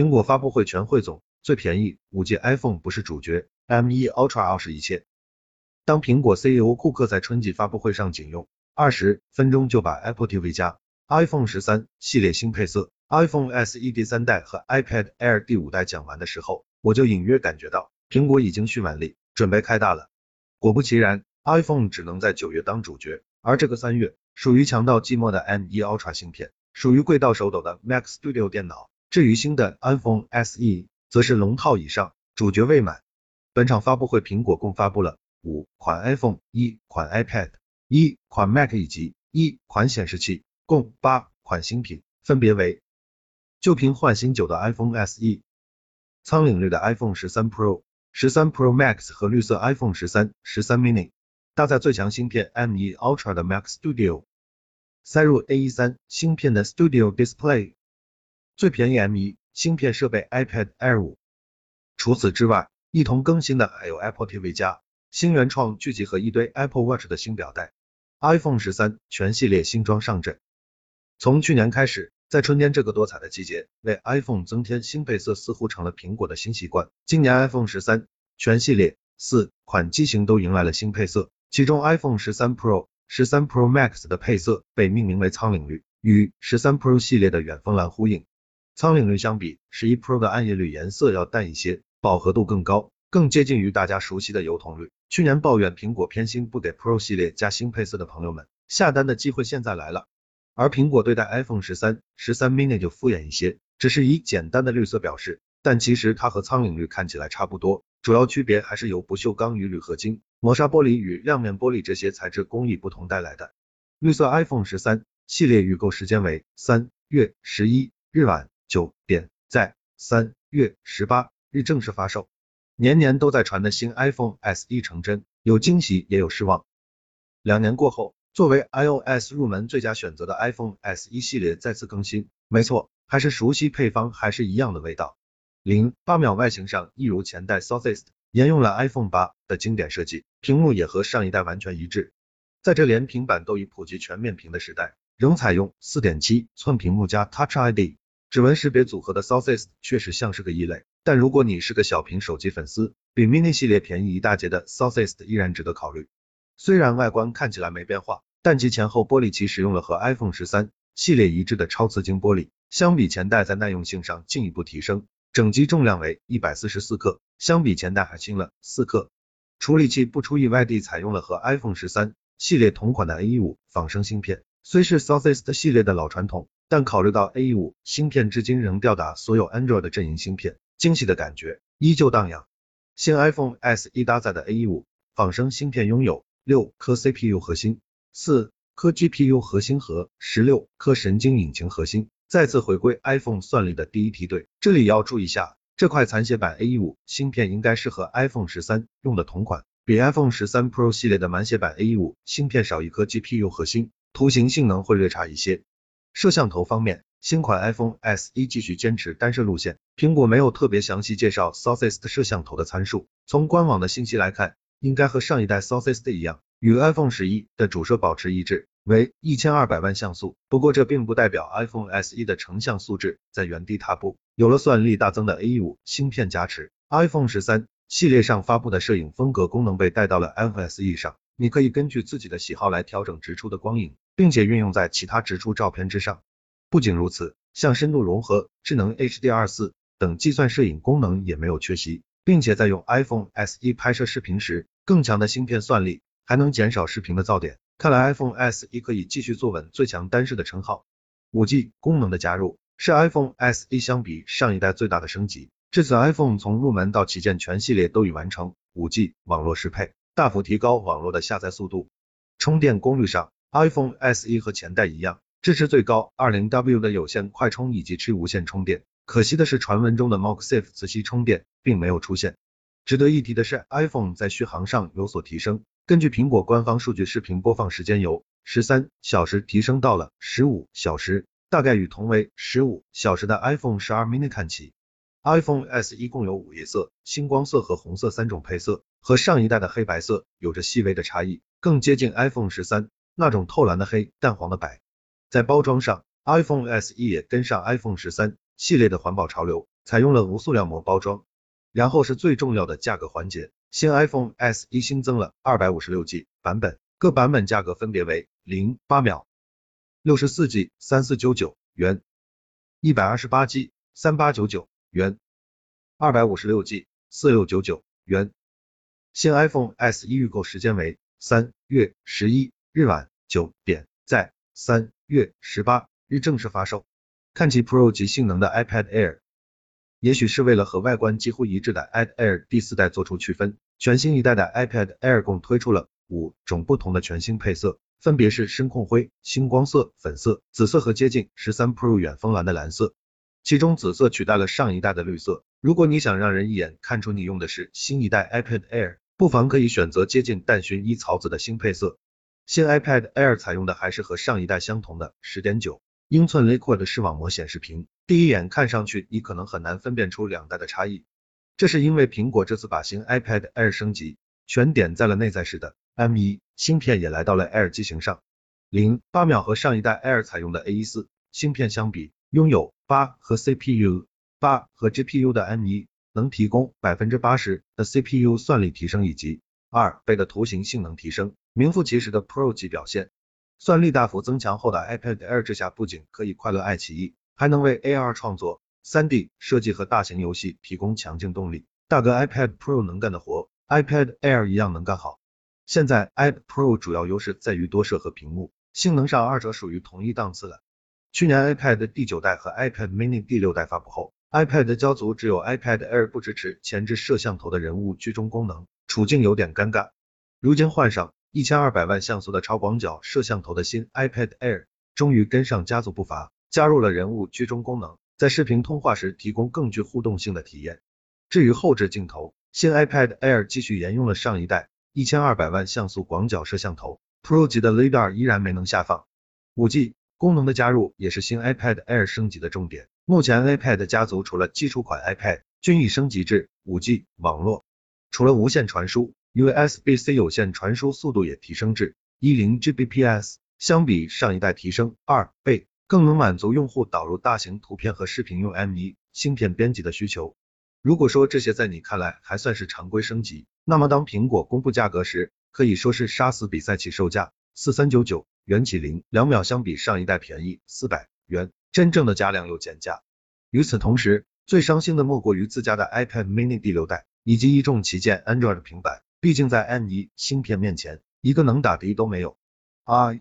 苹果发布会全汇总，最便宜，五 G iPhone 不是主角，M1 Ultra 是一切。当苹果 CEO 库克在春季发布会上仅用二十分钟就把 Apple TV 加、iPhone 十三系列新配色、iPhone SE 第三代和 iPad Air 第五代讲完的时候，我就隐约感觉到苹果已经蓄满力，准备开大了。果不其然，iPhone 只能在九月当主角，而这个三月属于强到寂寞的 M1 Ultra 芯片，属于贵到手抖的 Mac Studio 电脑。至于新的 iPhone SE，则是龙套以上，主角未满。本场发布会，苹果共发布了五款 iPhone、一款 iPad、一款 Mac 以及一款显示器，共八款新品，分别为旧瓶换新酒的 iPhone SE、苍岭绿的 iPhone 十三 Pro。十三 Pro Max 和绿色 iPhone 十三、十三 mini，搭载最强芯片 M1 Ultra 的 Mac Studio，塞入 A 三芯片的 Studio Display，最便宜 M1 芯片设备 iPad Air 五。除此之外，一同更新的还有 Apple TV 加新原创剧集和一堆 Apple Watch 的新表带，iPhone 十三全系列新装上阵。从去年开始。在春天这个多彩的季节，为 iPhone 增添新配色似乎成了苹果的新习惯。今年 iPhone 十三全系列四款机型都迎来了新配色，其中 iPhone 十三 Pro、十三 Pro Max 的配色被命名为苍岭绿，与十三 Pro 系列的远峰蓝呼应。苍岭绿相比十一 Pro 的暗夜绿颜色要淡一些，饱和度更高，更接近于大家熟悉的油桐绿。去年抱怨苹果偏心不给 Pro 系列加新配色的朋友们，下单的机会现在来了。而苹果对待 iPhone 十三、十三 mini 就敷衍一些，只是以简单的绿色表示，但其实它和苍岭绿看起来差不多，主要区别还是由不锈钢与铝合金、磨砂玻璃与亮面玻璃这些材质工艺不同带来的。绿色 iPhone 十三系列预购时间为三月十一日晚九点，在三月十八日正式发售。年年都在传的新 iPhone SE 成真，有惊喜也有失望。两年过后。作为 iOS 入门最佳选择的 iPhone SE 系列再次更新，没错，还是熟悉配方，还是一样的味道。零八秒外形上一如前代 Southeast，沿用了 iPhone 八的经典设计，屏幕也和上一代完全一致。在这连平板都已普及全面屏的时代，仍采用四点七寸屏幕加 Touch ID 指纹识别组合的 Southeast 确实像是个异类。但如果你是个小屏手机粉丝，比 Mini 系列便宜一大截的 Southeast 依然值得考虑。虽然外观看起来没变化，但其前后玻璃其使用了和 iPhone 十三系列一致的超瓷晶玻璃，相比前代在耐用性上进一步提升。整机重量为一百四十四克，相比前代还轻了四克。处理器不出意外地采用了和 iPhone 十三系列同款的 A 五仿生芯片，虽是 Southeast 系列的老传统，但考虑到 A 五芯片至今仍吊打所有 Android 阵营芯片，惊喜的感觉依旧荡漾。新 iPhone SE 搭载的 A 五仿生芯片拥有。六颗 CPU 核心，四颗 GPU 核心和十六颗神经引擎核心，再次回归 iPhone 算力的第一梯队。这里要注意一下，这块残血版 A 五芯片应该是和 iPhone 十三用的同款，比 iPhone 十三 Pro 系列的满血版 A 五芯片少一颗 GPU 核心，图形性能会略差一些。摄像头方面，新款 iPhone SE 继续坚持单摄路线，苹果没有特别详细介绍 Southeast 摄像头的参数，从官网的信息来看。应该和上一代 Southeast 一样，与 iPhone 十一的主摄保持一致，为一千二百万像素。不过这并不代表 iPhone SE 的成像素质在原地踏步。有了算力大增的 A 五芯片加持，iPhone 十三系列上发布的摄影风格功能被带到了 iPhone SE 上。你可以根据自己的喜好来调整直出的光影，并且运用在其他直出照片之上。不仅如此，像深度融合、智能 HDR 四等计算摄影功能也没有缺席。并且在用 iPhone SE 拍摄视频时，更强的芯片算力还能减少视频的噪点。看来 iPhone SE 可以继续坐稳最强单摄的称号。五 G 功能的加入是 iPhone SE 相比上一代最大的升级。这次 iPhone 从入门到旗舰全系列都已完成五 G 网络适配，大幅提高网络的下载速度。充电功率上，iPhone SE 和前代一样，支持最高 20W 的有线快充以及持无线充电。可惜的是，传闻中的 MagSafe 磁吸充电并没有出现。值得一提的是，iPhone 在续航上有所提升。根据苹果官方数据，视频播放时间由十三小时提升到了十五小时，大概与同为十五小时的 iPhone 十二 mini 看齐。iPhone SE 一共有五颜色，星光色和红色三种配色，和上一代的黑白色有着细微的差异，更接近 iPhone 十三那种透蓝的黑、淡黄的白。在包装上，iPhone SE 也跟上 iPhone 十三。系列的环保潮流，采用了无塑料膜包装。然后是最重要的价格环节，新 iPhone SE 新增了 256G 版本，各版本价格分别为零八秒、六十四 G 三四九九元、一百二十八 G 三八九九元、二百五十六 G 四六九九元。新 iPhone SE 预购时间为三月十一日晚九点，在三月十八日正式发售。看齐 Pro 级性能的 iPad Air，也许是为了和外观几乎一致的 iPad Air 第四代做出区分，全新一代的 iPad Air 共推出了五种不同的全新配色，分别是深控灰、星光色、粉色、紫色和接近十三 Pro 远峰蓝的蓝色。其中紫色取代了上一代的绿色。如果你想让人一眼看出你用的是新一代 iPad Air。不妨可以选择接近淡薰衣草紫的新配色。新 iPad Air 采用的还是和上一代相同的十点九英寸 Liquid 视网膜显示屏，第一眼看上去你可能很难分辨出两代的差异。这是因为苹果这次把新 iPad Air 升级，全点在了内在式的 M1 芯片也来到了 Air 机型上。零八秒和上一代 Air 采用的 A 一四芯片相比，拥有八和 CPU 八和 GPU 的 M1。能提供百分之八十的 CPU 算力提升以及二倍的图形性能提升，名副其实的 Pro 级表现。算力大幅增强后的 iPad Air 之下，不仅可以快乐爱奇艺，还能为 AR 创作、3D 设计和大型游戏提供强劲动力。大哥 iPad Pro 能干的活，iPad Air 一样能干好。现在 iPad Pro 主要优势在于多摄和屏幕，性能上二者属于同一档次了。去年 iPad 第九代和 iPad Mini 第六代发布后。iPad 交足只有 iPad Air 不支持前置摄像头的人物居中功能，处境有点尴尬。如今换上一千二百万像素的超广角摄像头的新 iPad Air，终于跟上家族步伐，加入了人物居中功能，在视频通话时提供更具互动性的体验。至于后置镜头，新 iPad Air 继续沿用了上一代一千二百万像素广角摄像头，Pro 级的 LiDAR 依然没能下放。五 G 功能的加入也是新 iPad Air 升级的重点。目前 iPad 家族除了基础款 iPad 均已升级至 5G 网络，除了无线传输，USB-C 有线传输速度也提升至 10Gbps，相比上一代提升二倍，更能满足用户导入大型图片和视频用 M1 芯片编辑的需求。如果说这些在你看来还算是常规升级，那么当苹果公布价格时，可以说是杀死比赛起售价四三九九元起零两秒，相比上一代便宜四百元。真正的加量又减价。与此同时，最伤心的莫过于自家的 iPad Mini 第六代以及一众旗舰 Android 平板，毕竟在 M1 芯片面前，一个能打的都没有。I，